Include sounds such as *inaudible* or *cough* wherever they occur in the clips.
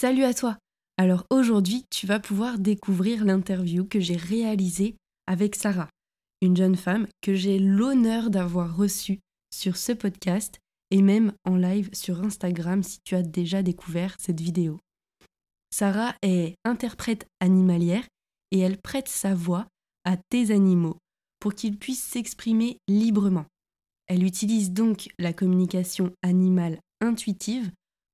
Salut à toi Alors aujourd'hui, tu vas pouvoir découvrir l'interview que j'ai réalisée avec Sarah, une jeune femme que j'ai l'honneur d'avoir reçue sur ce podcast et même en live sur Instagram si tu as déjà découvert cette vidéo. Sarah est interprète animalière et elle prête sa voix à tes animaux pour qu'ils puissent s'exprimer librement. Elle utilise donc la communication animale intuitive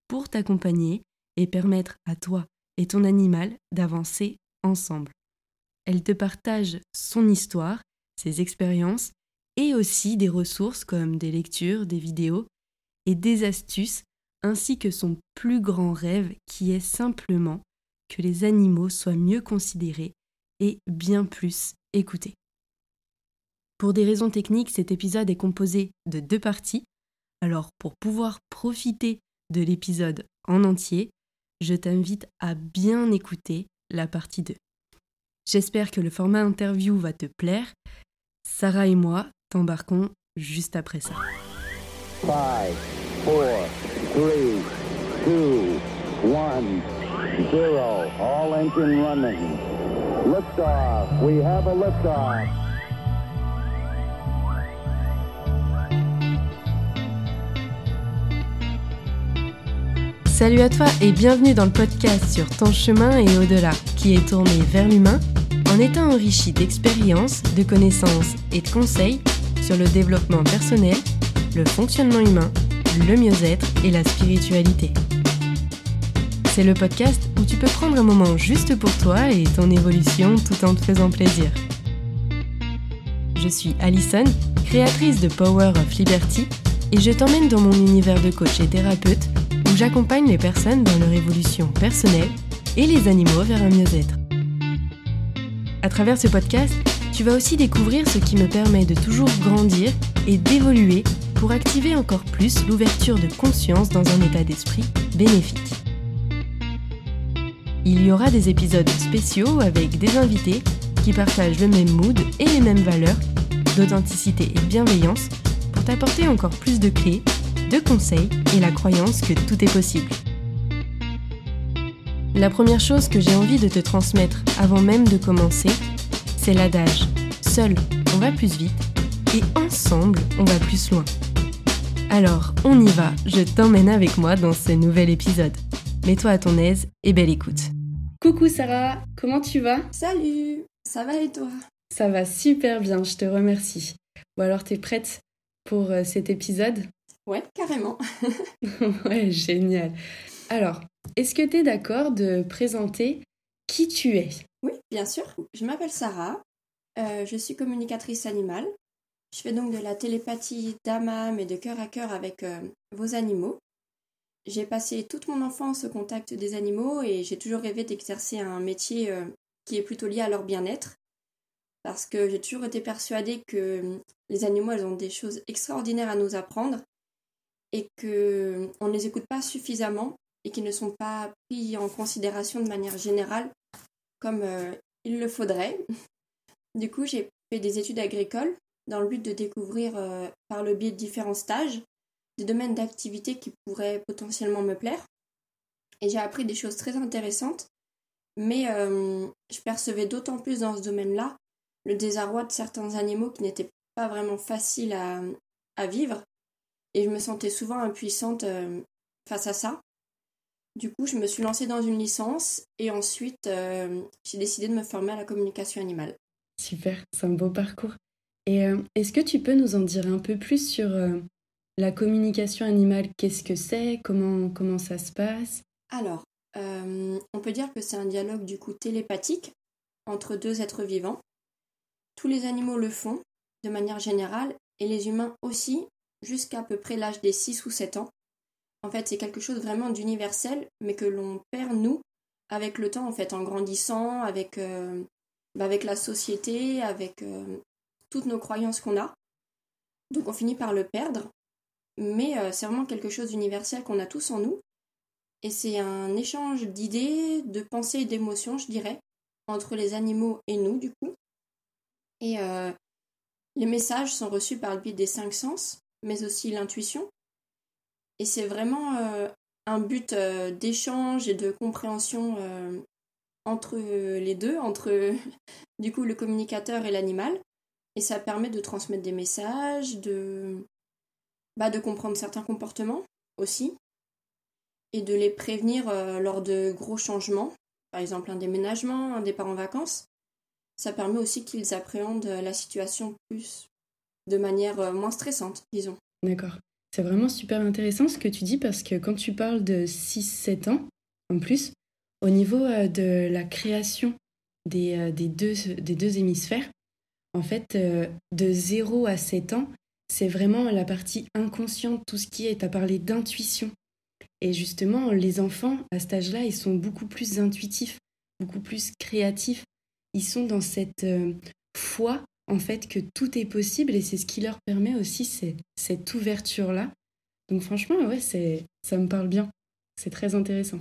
pour t'accompagner et permettre à toi et ton animal d'avancer ensemble. Elle te partage son histoire, ses expériences et aussi des ressources comme des lectures, des vidéos et des astuces, ainsi que son plus grand rêve qui est simplement que les animaux soient mieux considérés et bien plus écoutés. Pour des raisons techniques, cet épisode est composé de deux parties. Alors pour pouvoir profiter de l'épisode en entier, je t'invite à bien écouter la partie 2. J'espère que le format interview va te plaire. Sarah et moi t'embarquons juste après ça. 5, 4, 3, 2, 1, 0, all engine running. Liftoff, we have a liftoff. Salut à toi et bienvenue dans le podcast sur ton chemin et au-delà, qui est tourné vers l'humain en étant enrichi d'expériences, de connaissances et de conseils sur le développement personnel, le fonctionnement humain, le mieux-être et la spiritualité. C'est le podcast où tu peux prendre un moment juste pour toi et ton évolution tout en te faisant plaisir. Je suis Alison, créatrice de Power of Liberty, et je t'emmène dans mon univers de coach et thérapeute j'accompagne les personnes dans leur évolution personnelle et les animaux vers un mieux-être. À travers ce podcast, tu vas aussi découvrir ce qui me permet de toujours grandir et d'évoluer pour activer encore plus l'ouverture de conscience dans un état d'esprit bénéfique. Il y aura des épisodes spéciaux avec des invités qui partagent le même mood et les mêmes valeurs d'authenticité et bienveillance pour t'apporter encore plus de clés de conseils et la croyance que tout est possible. La première chose que j'ai envie de te transmettre avant même de commencer, c'est l'adage Seul, on va plus vite et ensemble, on va plus loin. Alors, on y va, je t'emmène avec moi dans ce nouvel épisode. Mets-toi à ton aise et belle écoute. Coucou Sarah, comment tu vas? Salut, ça va et toi? Ça va super bien, je te remercie. Bon alors, t'es prête pour euh, cet épisode? Ouais, carrément. *laughs* *laughs* ouais, génial. Alors, est-ce que tu es d'accord de présenter qui tu es? Oui, bien sûr. Je m'appelle Sarah. Euh, je suis communicatrice animale. Je fais donc de la télépathie d'âme à âme et de cœur à cœur avec euh, vos animaux. J'ai passé toute mon enfance au contact des animaux et j'ai toujours rêvé d'exercer un métier euh, qui est plutôt lié à leur bien-être. Parce que j'ai toujours été persuadée que les animaux, elles ont des choses extraordinaires à nous apprendre et qu'on ne les écoute pas suffisamment et qu'ils ne sont pas pris en considération de manière générale comme euh, il le faudrait. *laughs* Du coup, j'ai fait des études agricoles dans le but de découvrir euh, par le biais de différents stages des domaines d'activité qui pourraient potentiellement me plaire. Et j'ai appris des choses très intéressantes, mais euh, je percevais d'autant plus dans ce domaine-là le désarroi de certains animaux qui n'étaient pas vraiment faciles à vivre et je me sentais souvent impuissante euh, face à ça. Du coup, je me suis lancée dans une licence et ensuite euh, j'ai décidé de me former à la communication animale. Super, c'est un beau parcours. Et euh, est-ce que tu peux nous en dire un peu plus sur la communication animale? Qu'est-ce que c'est? Comment, comment ça se passe? Alors, on peut dire que c'est un dialogue du coup télépathique entre deux êtres vivants. Tous les animaux le font de manière générale et les humains aussi, jusqu'à peu près l'âge des 6 ou 7 ans. En fait, c'est quelque chose vraiment d'universel, mais que l'on perd, nous, avec le temps, en fait, en grandissant, avec, euh, bah, avec la société, avec euh, toutes nos croyances qu'on a. Donc on finit par le perdre, mais euh, c'est vraiment quelque chose d'universel qu'on a tous en nous. Et c'est un échange d'idées, de pensées et d'émotions, je dirais, entre les animaux et nous, du coup. Et les messages sont reçus par le biais des cinq sens, mais aussi l'intuition. Et c'est vraiment euh, un but d'échange et de compréhension entre les deux, entre *laughs* du coup le communicateur et l'animal. Et ça permet de transmettre des messages, de, bah, de comprendre certains comportements aussi, et de les prévenir lors de gros changements, par exemple un déménagement, un départ en vacances. Ça permet aussi qu'ils appréhendent la situation plus de manière moins stressante, disons. D'accord. C'est vraiment super intéressant ce que tu dis parce que quand tu parles de 6-7 ans, en plus, au niveau euh, de la création des, euh, des, deux, des deux hémisphères, en fait, euh, de 0 à 7 ans, c'est vraiment la partie inconsciente, tout ce qui est à parler d'intuition. Et justement, les enfants, à cet âge-là, ils sont beaucoup plus intuitifs, beaucoup plus créatifs. Ils sont dans cette foi, en fait, que tout est possible et c'est ce qui leur permet aussi cette ouverture-là. Donc franchement, ouais, c'est, ça me parle bien. C'est très intéressant.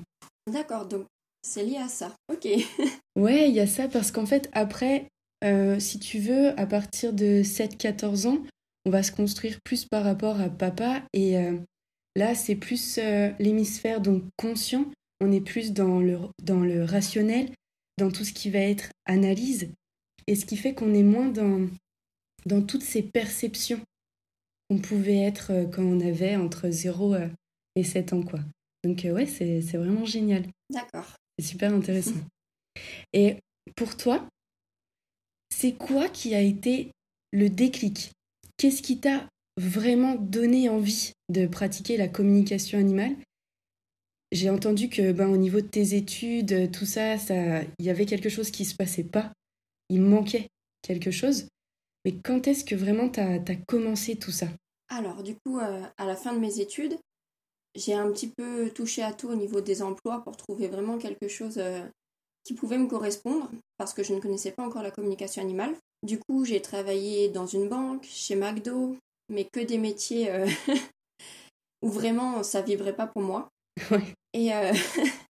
D'accord, donc c'est lié à ça. Ok. *laughs* ouais, il y a ça parce qu'en fait, après, euh, si tu veux, à partir de 7-14 ans, on va se construire plus par rapport à papa. Et euh, là, c'est plus euh, l'hémisphère donc conscient. On est plus dans le, dans le rationnel, dans tout ce qui va être analyse. Et ce qui fait qu'on est moins dans, dans toutes ces perceptions qu'on pouvait être quand on avait entre 0 et 7 ans. quoi. Donc ouais, c'est vraiment génial. D'accord. C'est super intéressant. *laughs* Et pour toi, c'est quoi qui a été le déclic? Qu'est-ce qui t'a vraiment donné envie de pratiquer la communication animale? J'ai entendu que ben, au niveau de tes études, tout ça, ça, il y avait quelque chose qui se passait pas. Il manquait quelque chose. Mais quand est-ce que vraiment tu as, commencé tout ça? Alors, du coup, euh, à la fin de mes études, j'ai un petit peu touché à tout au niveau des emplois pour trouver vraiment quelque chose euh, qui pouvait me correspondre parce que je ne connaissais pas encore la communication animale. Du coup, j'ai travaillé dans une banque, chez McDo, mais que des métiers euh, *laughs* où vraiment ça vibrait pas pour moi. *laughs* Et, *laughs*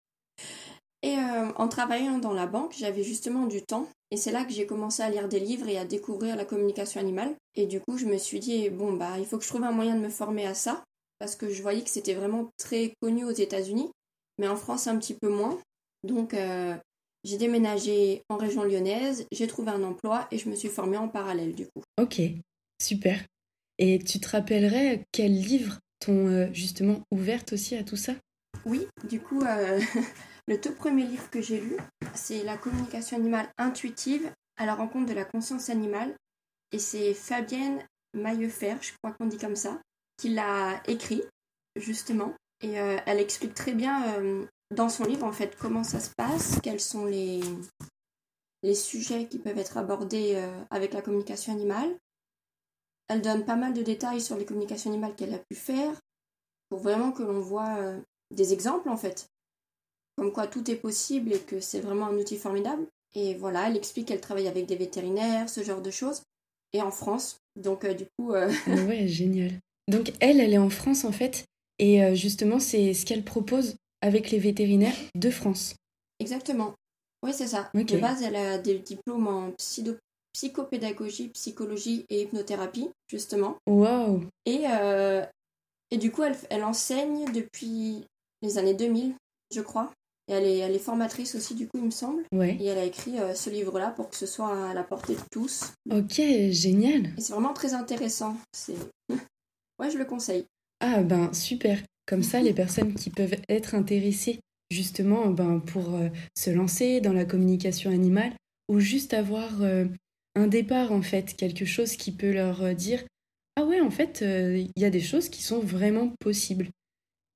euh, et en travaillant dans la banque, j'avais justement du temps et c'est là que j'ai commencé à lire des livres et à découvrir la communication animale. Et du coup, je me suis dit, bon, bah, il faut que je trouve un moyen de me former à ça parce que je voyais que c'était vraiment très connu aux États-Unis, mais en France un petit peu moins. Donc euh, j'ai déménagé en région lyonnaise, j'ai trouvé un emploi et je me suis formée en parallèle du coup. Ok, super. Et tu te rappellerais quels livres t'ont euh, justement ouverte aussi à tout ça? Oui, du coup, euh, *laughs* le tout premier livre que j'ai lu, c'est La communication animale intuitive à la rencontre de la conscience animale. Et c'est Fabienne Maillefer, je crois qu'on dit comme ça qui l'a écrit, justement. Et euh, elle explique très bien euh, dans son livre, en fait, comment ça se passe, quels sont les, sujets qui peuvent être abordés euh, avec la communication animale. Elle donne pas mal de détails sur les communications animales qu'elle a pu faire, pour vraiment que l'on voit des exemples, en fait. Comme quoi tout est possible et que c'est vraiment un outil formidable. Et voilà, elle explique qu'elle travaille avec des vétérinaires, ce genre de choses. Et en France. Donc, du coup. *laughs* Ouais, génial. Donc elle, elle est en France en fait, et euh, justement c'est ce qu'elle propose avec les vétérinaires de France. Exactement. Oui, c'est ça. De base, elle a des diplômes en psychopédagogie, psychologie et hypnothérapie, justement. Wow. Et, euh, et du coup, elle, elle, enseigne depuis les années 2000, je crois. Et elle est, elle est formatrice aussi, du coup, il me semble. Ouais. Et elle a écrit euh, ce livre-là pour que ce soit à la portée de tous. Ok, génial. Et c'est vraiment très intéressant. C'est *laughs* Ouais, je le conseille. Ah ben super. Comme ça, les personnes qui peuvent être intéressées justement ben, pour euh, se lancer dans la communication animale ou juste avoir euh, un départ en fait, quelque chose qui peut leur dire ah ouais en fait il y a des choses qui sont vraiment possibles.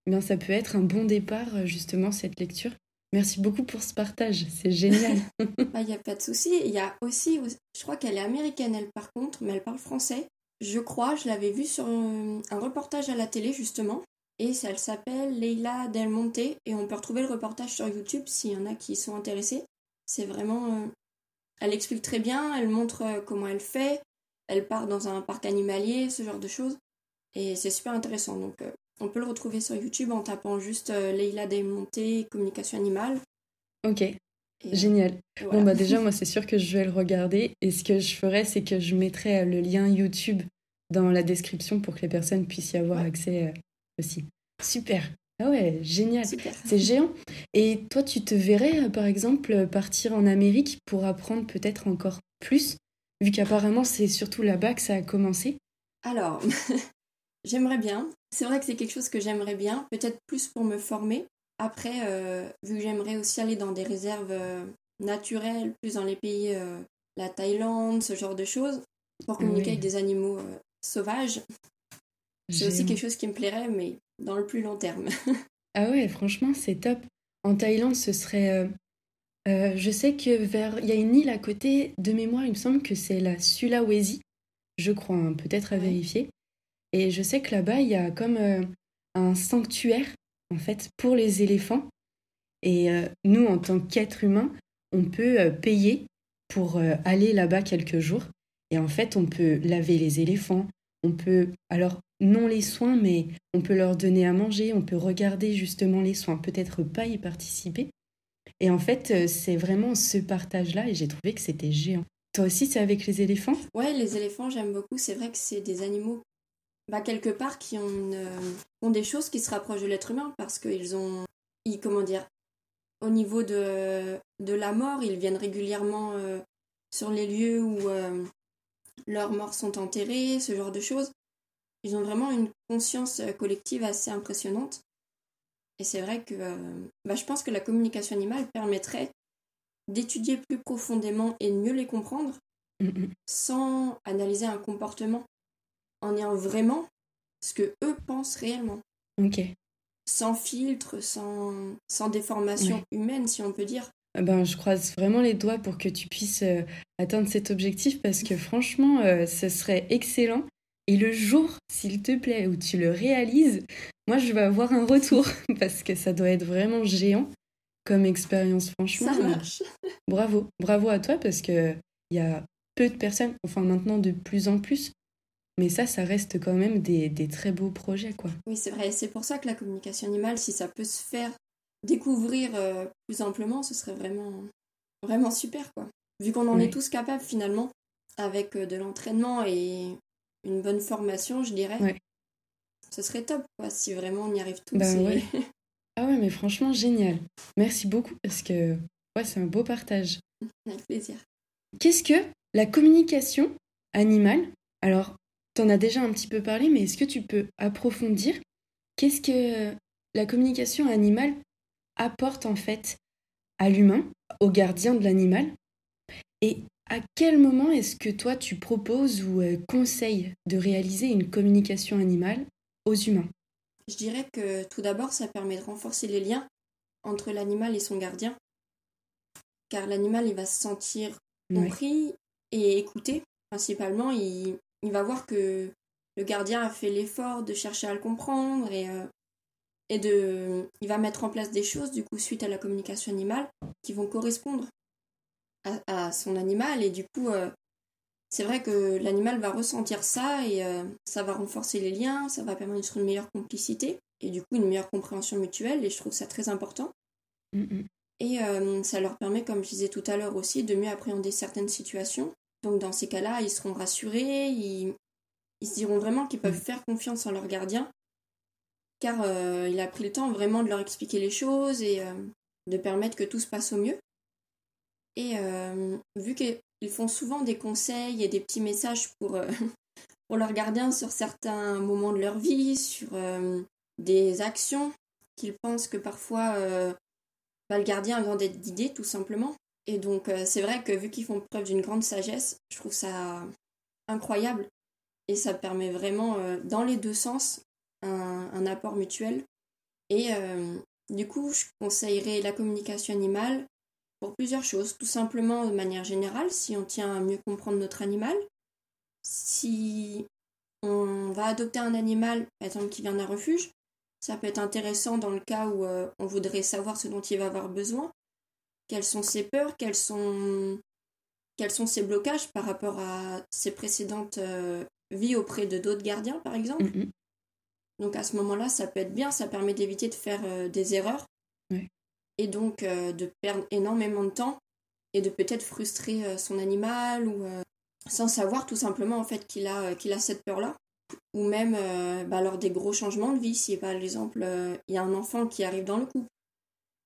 Bien ça peut être un bon départ justement cette lecture. Merci beaucoup pour ce partage, c'est génial. *laughs* *laughs* Bah, il n'y a pas de souci. Il y a aussi, je crois qu'elle est américaine elle par contre, mais elle parle français. Je crois, je l'avais vu sur un, reportage à la télé justement. Et ça, elle s'appelle Leila Del Monte. Et on peut retrouver le reportage sur YouTube s'il y en a qui sont intéressés. C'est vraiment. Euh, elle explique très bien, elle montre euh, comment elle fait. Elle part dans un parc animalier, ce genre de choses. Et c'est super intéressant. Donc euh, on peut le retrouver sur YouTube en tapant juste Leila Del Monte, communication animale. Ok. Génial. Bon bah *laughs* déjà moi c'est sûr que je vais le regarder et ce que je ferai c'est que je mettrai le lien YouTube dans la description pour que les personnes puissent y avoir accès euh, aussi. Super. Ah ouais, génial. C'est géant. Et toi, tu te verrais, par exemple, partir en Amérique pour apprendre peut-être encore plus, vu qu'apparemment c'est surtout là-bas que ça a commencé? Alors, *laughs* j'aimerais bien. C'est vrai que c'est quelque chose que j'aimerais bien, peut-être plus pour me former. Après, euh, vu que j'aimerais aussi aller dans des réserves euh, naturelles, plus dans les pays, euh, la Thaïlande, ce genre de choses, pour communiquer avec des animaux sauvages. C'est aussi quelque chose qui me plairait, mais dans le plus long terme. *laughs* ah ouais, franchement, c'est top. En Thaïlande, ce serait je sais que vers. Il y a une île à côté, de mémoire, il me semble que c'est la Sulawesi, je crois, hein, peut-être à vérifier. Et je sais que là-bas, il y a comme euh, un sanctuaire, en fait, pour les éléphants. Et euh, nous, en tant qu'êtres humains, on peut payer pour aller là-bas quelques jours. Et en fait, on peut laver les éléphants, on peut, alors, non les soins, mais on peut leur donner à manger, on peut regarder justement les soins, peut-être pas y participer, et en fait, euh, c'est vraiment ce partage-là et j'ai trouvé que c'était géant. Toi aussi, c'est avec les éléphants? Ouais, les éléphants, j'aime beaucoup. C'est vrai que c'est des animaux, bah, quelque part, qui ont, ont des choses qui se rapprochent de l'être humain parce qu'ils ont, ils, comment dire, au niveau de, de la mort, ils viennent régulièrement euh, sur les lieux où euh, leurs morts sont enterrés, ce genre de choses. Ils ont vraiment une conscience collective assez impressionnante. Et c'est vrai que euh, bah, je pense que la communication animale permettrait d'étudier plus profondément et de mieux les comprendre mm, mm. sans analyser un comportement en ayant vraiment ce que eux pensent réellement. Ok. Sans filtre, sans, sans déformation humaine, si on peut dire. Eh ben, je croise vraiment les doigts pour que tu puisses euh, atteindre cet objectif parce que franchement, euh, ce serait excellent. Et le jour, s'il te plaît, où tu le réalises, moi, je vais avoir un retour *laughs* parce que ça doit être vraiment géant comme expérience, franchement. Ça marche. Bravo, bravo à toi parce que il y a peu de personnes, enfin maintenant de plus en plus, mais ça, ça reste quand même des, des très beaux projets, quoi. Oui, c'est vrai. C'est pour ça que la communication animale, si ça peut se faire découvrir euh, plus amplement, ce serait vraiment, vraiment super, quoi. Vu qu'on en est tous capables finalement, avec euh, de l'entraînement et une bonne formation, je dirais. Ouais ce serait top, quoi, si vraiment on y arrive tous. Bah *laughs* ah ouais, mais franchement, génial. Merci beaucoup parce que ouais, c'est un beau partage. Avec plaisir. Qu'est-ce que la communication animale? Alors, tu en as déjà un petit peu parlé, mais est-ce que tu peux approfondir? Qu'est-ce que la communication animale apporte en fait à l'humain, au gardien de l'animal? Et à quel moment est-ce que toi tu proposes ou euh, conseilles de réaliser une communication animale aux humains? Je dirais que tout d'abord, ça permet de renforcer les liens entre l'animal et son gardien, car l'animal, il va se sentir compris et écouté. Principalement, il, il, va voir que le gardien a fait l'effort de chercher à le comprendre et, euh, et de, il va mettre en place des choses, du coup, suite à la communication animale, qui vont correspondre à, son animal et du coup, euh, c'est vrai que l'animal va ressentir ça et euh, ça va renforcer les liens, ça va permettre une meilleure complicité et du coup une meilleure compréhension mutuelle et je trouve ça très important. Mm, mm. Et ça leur permet, comme je disais tout à l'heure aussi, de mieux appréhender certaines situations. Donc dans ces cas-là, ils seront rassurés, ils, se diront vraiment qu'ils peuvent mm. faire confiance en leur gardien car euh, il a pris le temps vraiment de leur expliquer les choses et de permettre que tout se passe au mieux. Et vu que ils font souvent des conseils et des petits messages pour, euh, *laughs* pour leurs gardiens sur certains moments de leur vie, sur euh, des actions qu'ils pensent que parfois euh, bah, le gardien a besoin d'être guidé tout simplement. Et donc c'est vrai que vu qu'ils font preuve d'une grande sagesse, je trouve ça incroyable et ça permet vraiment dans les deux sens un, apport mutuel. Et du coup, je conseillerais la communication animale pour plusieurs choses. Tout simplement, de manière générale, si on tient à mieux comprendre notre animal, si on va adopter un animal, par exemple, qui vient d'un refuge, ça peut être intéressant dans le cas où euh, on voudrait savoir ce dont il va avoir besoin, quelles sont ses peurs, quels sont, quels sont ses blocages par rapport à ses précédentes euh, vies auprès de d'autres gardiens, par exemple. Mm, mm. Donc à ce moment-là, ça peut être bien, ça permet d'éviter de faire euh, des erreurs et donc euh, de perdre énormément de temps et de peut-être frustrer son animal ou sans savoir tout simplement en fait qu'il a, qu'il a cette peur-là. ou même bah, lors des gros changements de vie, si par exemple il y a un enfant qui arrive dans le couple,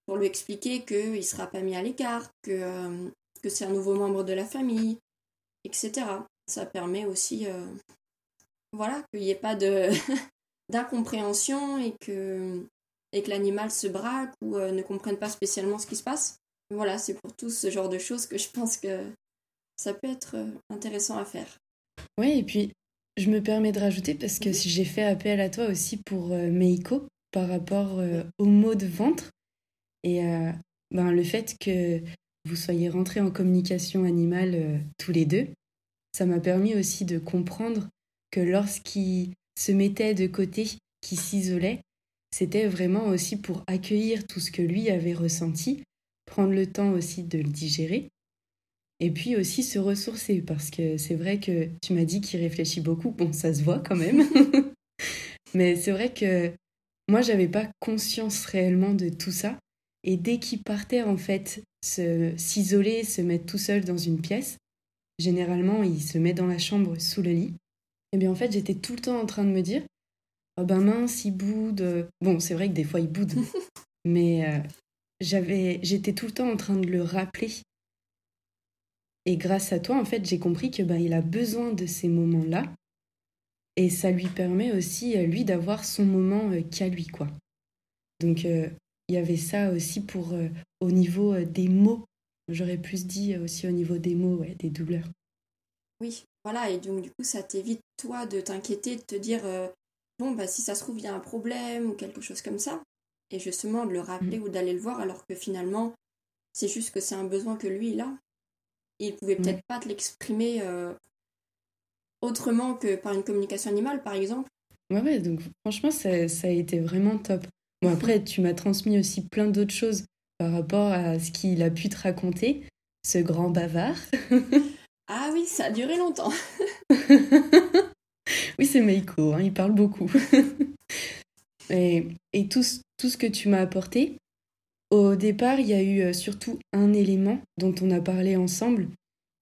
pour lui expliquer qu'il ne sera pas mis à l'écart, que, que c'est un nouveau membre de la famille, etc. Ça permet aussi voilà, qu'il n'y ait pas de *laughs* d'incompréhension et que, et que l'animal se braque ou euh, ne comprenne pas spécialement ce qui se passe. Voilà, c'est pour tout ce genre de choses que je pense que ça peut être euh, intéressant à faire. Oui, et puis je me permets de rajouter parce que si j'ai fait appel à toi aussi pour euh, Meiko par rapport aux maux de ventre et ben, le fait que vous soyez rentrés en communication animale tous les deux, ça m'a permis aussi de comprendre que lorsqu'il se mettait de côté, qui s'isolait, c'était vraiment aussi pour accueillir tout ce que lui avait ressenti, prendre le temps aussi de le digérer, et puis aussi se ressourcer, parce que c'est vrai que tu m'as dit qu'il réfléchit beaucoup, bon ça se voit quand même, *laughs* mais c'est vrai que moi j'avais pas conscience réellement de tout ça, et dès qu'il partait en fait s'isoler, se mettre tout seul dans une pièce, généralement il se met dans la chambre sous le lit, et eh bien en fait, j'étais tout le temps en train de me dire Oh ben mince, il boude. Bon, c'est vrai que des fois il boude, *laughs* mais euh, j'avais, j'étais tout le temps en train de le rappeler. Et grâce à toi, en fait, j'ai compris que ben il a besoin de ces moments-là, et ça lui permet aussi euh, lui d'avoir son moment euh, qu'à lui, quoi. Donc il y avait ça aussi pour au niveau des mots. J'aurais plus dit aussi au niveau des mots, ouais, des douleurs. Oui, voilà, et donc du coup, ça t'évite, toi, de t'inquiéter, de te dire, euh, bon, bah si ça se trouve, il y a un problème ou quelque chose comme ça. Et justement, de le rappeler mm. ou d'aller le voir, alors que finalement, c'est juste que c'est un besoin que lui, il a. Il pouvait peut-être pas te l'exprimer euh, autrement que par une communication animale, par exemple. Ouais, ouais, donc franchement, ça, ça a été vraiment top. Bon, après, tu m'as transmis aussi plein d'autres choses par rapport à ce qu'il a pu te raconter, ce grand bavard. *laughs* Ah oui, ça a duré longtemps. *laughs* oui, c'est Meiko, hein, il parle beaucoup. *laughs* et, et tout, tout, ce que tu m'as apporté, au départ, il y a eu euh, surtout un élément dont on a parlé ensemble,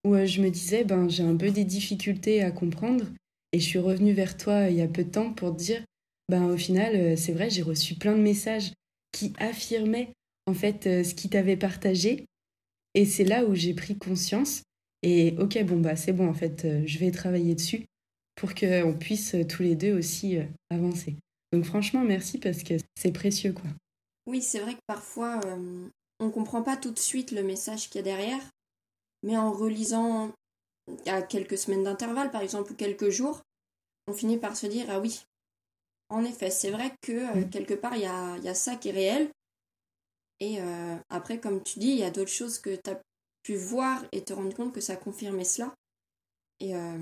où euh, je me disais, ben, j'ai un peu des difficultés à comprendre, et je suis revenue vers toi euh, il y a peu de temps pour te dire, ben, au final, c'est vrai, j'ai reçu plein de messages qui affirmaient en fait ce qui t'avait partagé, et c'est là où j'ai pris conscience et ok, bon, bah c'est bon, en fait, euh, je vais travailler dessus pour qu'on puisse euh, tous les deux aussi euh, avancer. Donc franchement, merci parce que c'est précieux, quoi. Oui, c'est vrai que parfois, on ne comprend pas tout de suite le message qu'il y a derrière, mais en relisant à quelques semaines d'intervalle, par exemple, ou quelques jours, on finit par se dire, ah oui, en effet, c'est vrai que mm. quelque part, il y a, y a, ça qui est réel. Et après, comme tu dis, il y a d'autres choses que tu as voir et te rendre compte que ça a confirmé cela. Et, euh,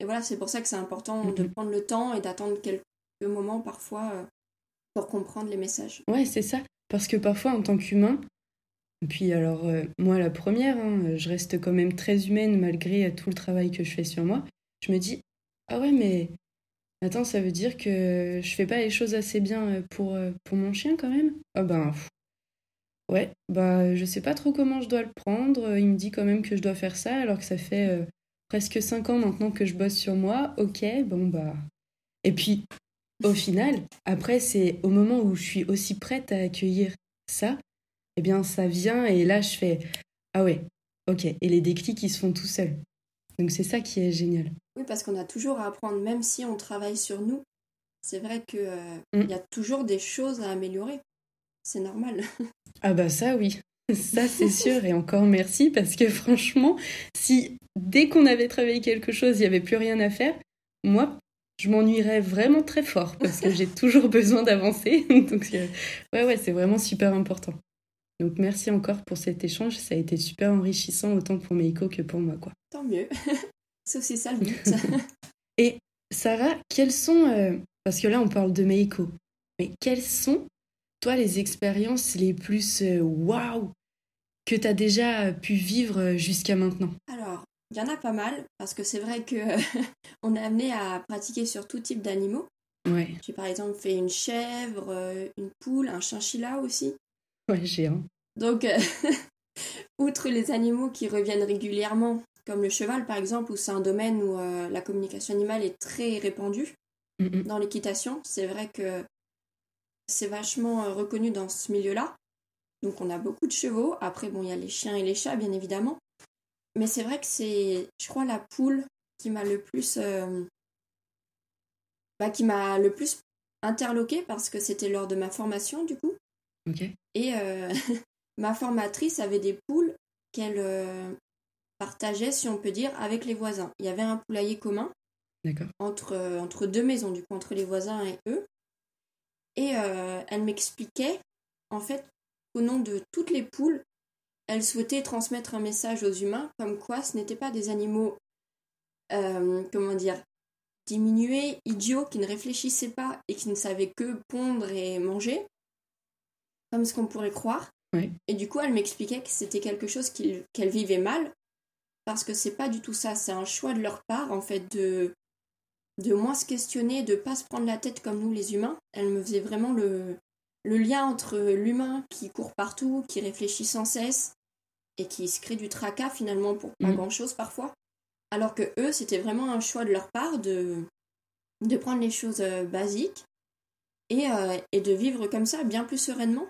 et voilà, c'est pour ça que c'est important de mhm. prendre le temps et d'attendre quelques moments parfois euh, pour comprendre les messages. Ouais, c'est ça. Parce que parfois, en tant qu'humain, puis alors, euh, moi la première, hein, je reste quand même très humaine malgré tout le travail que je fais sur moi. Je me dis, ah ouais, mais attends, ça veut dire que je fais pas les choses assez bien pour, pour mon chien quand même? Ah ben, Ouais, bah je sais pas trop comment je dois le prendre. Il me dit quand même que je dois faire ça alors que ça fait euh, presque cinq ans maintenant que je bosse sur moi. Ok, bon bah. Et puis au final, après c'est au moment où je suis aussi prête à accueillir ça, eh bien ça vient et là je fais ah ouais, ok. Et les déclics ils se font tout seuls. Donc c'est ça qui est génial. Oui, parce qu'on a toujours à apprendre, même si on travaille sur nous. C'est vrai qu'il euh, mm. y a toujours des choses à améliorer. C'est normal. *laughs* Ah bah ça oui, ça c'est sûr et encore merci parce que franchement, si dès qu'on avait travaillé quelque chose, il n'y avait plus rien à faire, moi je m'ennuierais vraiment très fort parce que j'ai toujours besoin d'avancer. *laughs* Donc ouais ouais, c'est vraiment super important. Donc merci encore pour cet échange, ça a été super enrichissant autant pour Meiko que pour moi quoi. Tant mieux. *laughs* c'est aussi ça le but. *laughs* et Sarah, quels sont euh, parce que là on parle de Meiko, mais quels sont toi, les expériences les plus euh, waouh que tu as déjà pu vivre jusqu'à maintenant? Alors, il y en a pas mal, parce que c'est vrai que *laughs* on est amené à pratiquer sur tout type d'animaux. Ouais. J'ai par exemple fait une chèvre, euh, une poule, un chinchilla aussi. Ouais, géant. Donc, euh, *laughs* outre les animaux qui reviennent régulièrement, comme le cheval par exemple, où c'est un domaine où la communication animale est très répandue, Mm, mm. dans l'équitation. C'est vrai que c'est vachement euh, reconnu dans ce milieu-là. Donc on a beaucoup de chevaux. Après, bon, il y a les chiens et les chats, bien évidemment. Mais c'est vrai que c'est, je crois, la poule qui m'a le plus, euh, bah, qui m'a le plus interloqué parce que c'était lors de ma formation, du coup. Et euh, *laughs* ma formatrice avait des poules qu'elle euh, partageait, si on peut dire, avec les voisins. Il y avait un poulailler commun entre, euh, entre deux maisons, du coup, entre les voisins et eux. Et euh, elle m'expliquait, en fait, au nom de toutes les poules, elle souhaitait transmettre un message aux humains, comme quoi ce n'étaient pas des animaux, euh, comment dire, diminués, idiots, qui ne réfléchissaient pas et qui ne savaient que pondre et manger, comme ce qu'on pourrait croire. Oui. Et du coup, elle m'expliquait que c'était quelque chose qu'elle vivait mal, parce que c'est pas du tout ça, c'est un choix de leur part, en fait, de, de moins se questionner, de pas se prendre la tête comme nous les humains. Elle me faisait vraiment le, le lien entre l'humain qui court partout, qui réfléchit sans cesse, et qui se crée du tracas finalement pour pas Mhm. grand chose parfois. Alors que eux, c'était vraiment un choix de leur part de, de prendre les choses euh, basiques et, euh, et de vivre comme ça bien plus sereinement.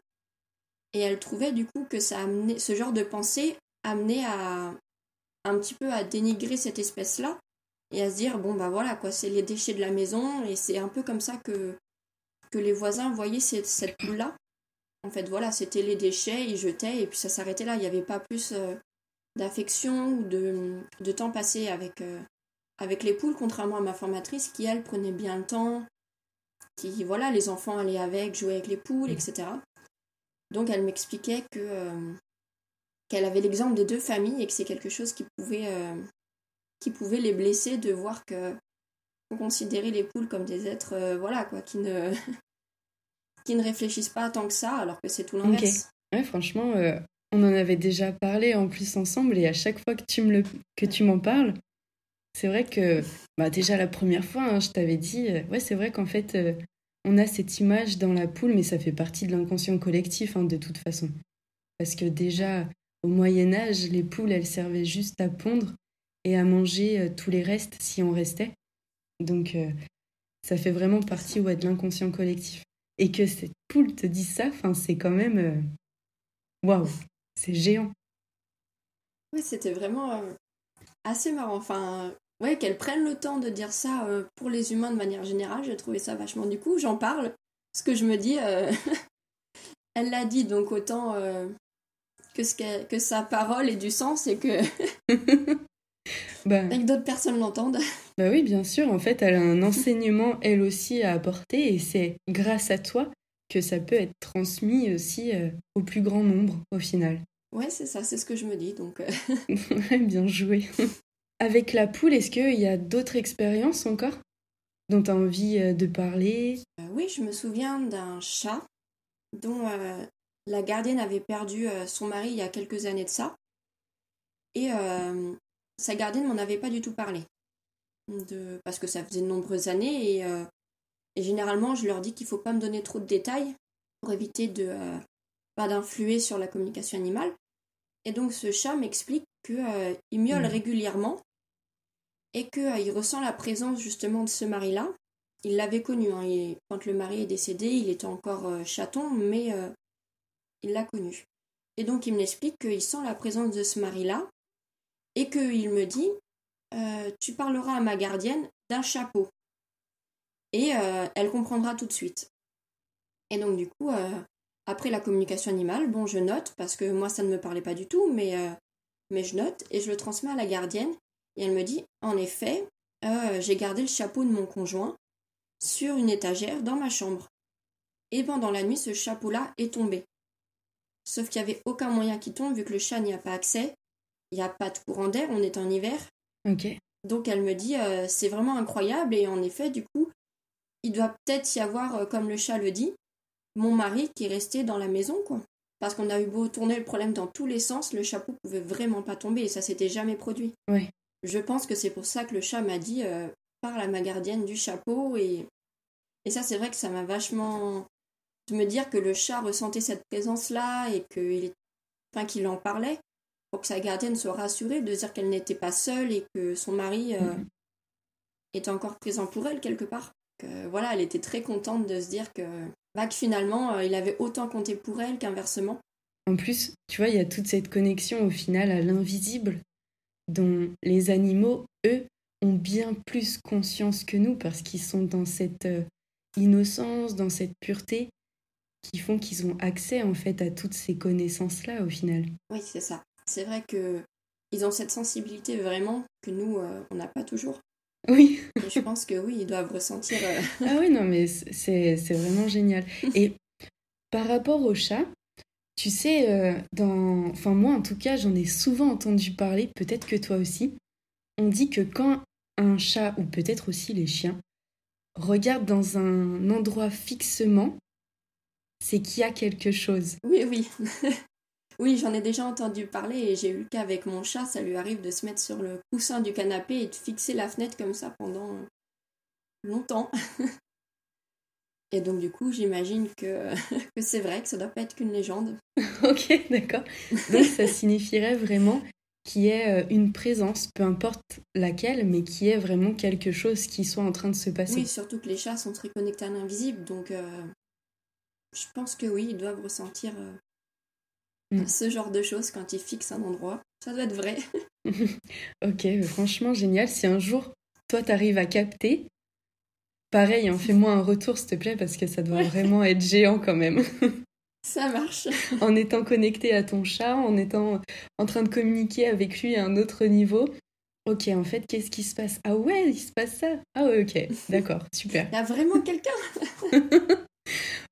Et elle trouvait du coup que ça amenait, ce genre de pensée amenait à un petit peu à dénigrer cette espèce-là et à se dire bon bah voilà quoi, c'est les déchets de la maison et c'est un peu comme ça que, que les voisins voyaient cette, cette poule-là. En fait voilà, c'était les déchets, ils jetaient et puis ça s'arrêtait là, il n'y avait pas plus euh, d'affection ou de, de temps passé avec, euh, avec les poules, contrairement à ma formatrice qui elle prenait bien le temps, qui voilà, les enfants allaient avec, jouaient avec les poules, etc. Donc elle m'expliquait que euh, qu'elle avait l'exemple des deux familles et que c'est quelque chose qui pouvait euh, qui pouvait les blesser de voir que on considérait les poules comme des êtres euh, voilà quoi qui ne *laughs* qui ne réfléchissent pas tant que ça alors que c'est tout l'inverse. Ouais, franchement, euh, on en avait déjà parlé en plus ensemble et à chaque fois que tu me le, que tu m'en parles, c'est vrai que bah déjà la première fois, hein, je t'avais dit, ouais, c'est vrai qu'en fait, on a cette image dans la poule, mais ça fait partie de l'inconscient collectif hein, de toute façon. Parce que déjà, au Moyen Âge, les poules, elles servaient juste à pondre et à manger euh, tous les restes si on restait. Donc, euh, ça fait vraiment partie ouais, de l'inconscient collectif. Et que cette poule te dise ça, c'est quand même... euh, Waouh, c'est géant. Ouais, c'était vraiment assez marrant. Enfin, ouais, qu'elle prenne le temps de dire ça pour les humains de manière générale, j'ai trouvé ça vachement du coup. J'en parle, ce que je me dis, *laughs* elle l'a dit, donc autant que, ce qu'elle- que sa parole ait du sens et que, *laughs* Bah, et que d'autres personnes l'entendent. *laughs* bah oui, bien sûr, en fait, elle a un enseignement, elle aussi, à apporter, et c'est grâce à toi que ça peut être transmis aussi euh, au plus grand nombre, au final. Ouais, c'est ça, c'est ce que je me dis. Donc, euh, *laughs* Ouais, bien joué. Avec la poule, est-ce qu'il y a d'autres expériences encore dont tu as envie euh, de parler? Euh, oui, je me souviens d'un chat dont euh, la gardienne avait perdu euh, son mari il y a quelques années de ça. Et euh, sa gardienne m'en avait pas du tout parlé. De... Parce que ça faisait de nombreuses années et, euh, et généralement je leur dis qu'il faut pas me donner trop de détails pour éviter de euh, pas d'influer sur la communication animale. Et donc ce chat m'explique que euh, il miaule Mhm. régulièrement et que euh, il ressent la présence justement de ce mari-là. Il l'avait connu hein, et quand le mari est décédé, il était encore chaton, mais il l'a connu. Et donc il m'explique qu'il sent la présence de ce mari-là et qu'il me dit euh, Tu parleras à ma gardienne d'un chapeau. Et euh, elle comprendra tout de suite. Et donc du coup, euh, après la communication animale, bon, je note, parce que moi ça ne me parlait pas du tout, mais, mais je note et je le transmets à la gardienne. Et elle me dit En effet, j'ai gardé le chapeau de mon conjoint sur une étagère dans ma chambre. Et pendant la nuit, ce chapeau-là est tombé. Sauf qu'il n'y avait aucun moyen qu'il tombe vu que le chat n'y a pas accès. Il n'y a pas de courant d'air, on est en hiver. Ok. Donc elle me dit euh, c'est vraiment incroyable et en effet du coup il doit peut-être y avoir euh, comme le chat le dit mon mari qui est resté dans la maison quoi parce qu'on a eu beau tourner le problème dans tous les sens le chapeau pouvait vraiment pas tomber et ça s'était jamais produit. Ouais. Je pense que c'est pour ça que le chat m'a dit euh, parle à ma gardienne du chapeau et et ça c'est vrai que ça m'a vachement de me dire que le chat ressentait cette présence là et qu'il enfin qu'il en parlait pour que sa gardienne soit rassurée de dire qu'elle n'était pas seule et que son mari euh, Mhm. était encore présent pour elle quelque part. euh, voilà, elle était très contente de se dire que, bah, que finalement, il avait autant compté pour elle qu'inversement. En plus, tu vois, il y a toute cette connexion au final à l'invisible dont les animaux, eux, ont bien plus conscience que nous parce qu'ils sont dans cette innocence, dans cette pureté qui font qu'ils ont accès en fait à toutes ces connaissances-là au final. Oui, c'est ça. C'est vrai que ils ont cette sensibilité vraiment que nous, euh, on n'a pas toujours. Oui. je pense que oui, ils doivent ressentir. Euh, *laughs* ah oui, non, mais c'est vraiment génial. *laughs* Et par rapport au chat, tu sais, euh, dans... enfin moi en tout cas, j'en ai souvent entendu parler, peut-être que toi aussi. On dit que quand un chat, ou peut-être aussi les chiens, regarde dans un endroit fixement, c'est qu'il y a quelque chose. Oui, oui. *laughs* oui, j'en ai déjà entendu parler et j'ai eu le cas avec mon chat. Ça lui arrive de se mettre sur le coussin du canapé et de fixer la fenêtre comme ça pendant longtemps. *laughs* Et donc du coup, j'imagine que, *laughs* que c'est vrai, que ça doit pas être qu'une légende. ok, d'accord. Donc ça signifierait vraiment qu'il y ait euh, une présence, peu importe laquelle, mais qui est vraiment quelque chose qui soit en train de se passer. Oui, surtout que les chats sont très connectés à l'invisible, donc euh, je pense que oui, ils doivent ressentir euh, mm. ce genre de choses quand ils fixent un endroit. Ça doit être vrai. *laughs* *laughs* ok, franchement génial. Si un jour, toi, t'arrives à capter, pareil, en hein, fais-moi un retour, s'il te plaît, parce que ça doit vraiment être géant quand même. *laughs* Ça marche. en étant connecté à ton chat, en étant en train de communiquer avec lui à un autre niveau. Ok, en fait, qu'est-ce qui se passe? Ah ouais, il se passe ça Ah ouais, ok, d'accord, super. Il y a vraiment quelqu'un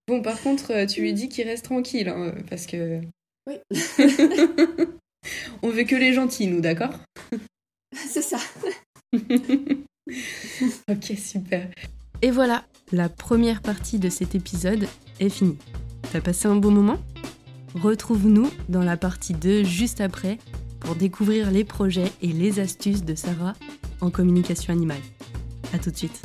Bon, par contre, euh, tu lui dis qu'il reste tranquille, hein, parce que. Oui. *laughs* On veut que les gentils, nous, d'accord *laughs* C'est ça. *laughs* ok, super. Et voilà, la première partie de cet épisode est finie. T'as passé un bon moment Retrouve-nous dans la partie 2 juste après pour découvrir les projets et les astuces de Sarah en communication animale. A tout de suite.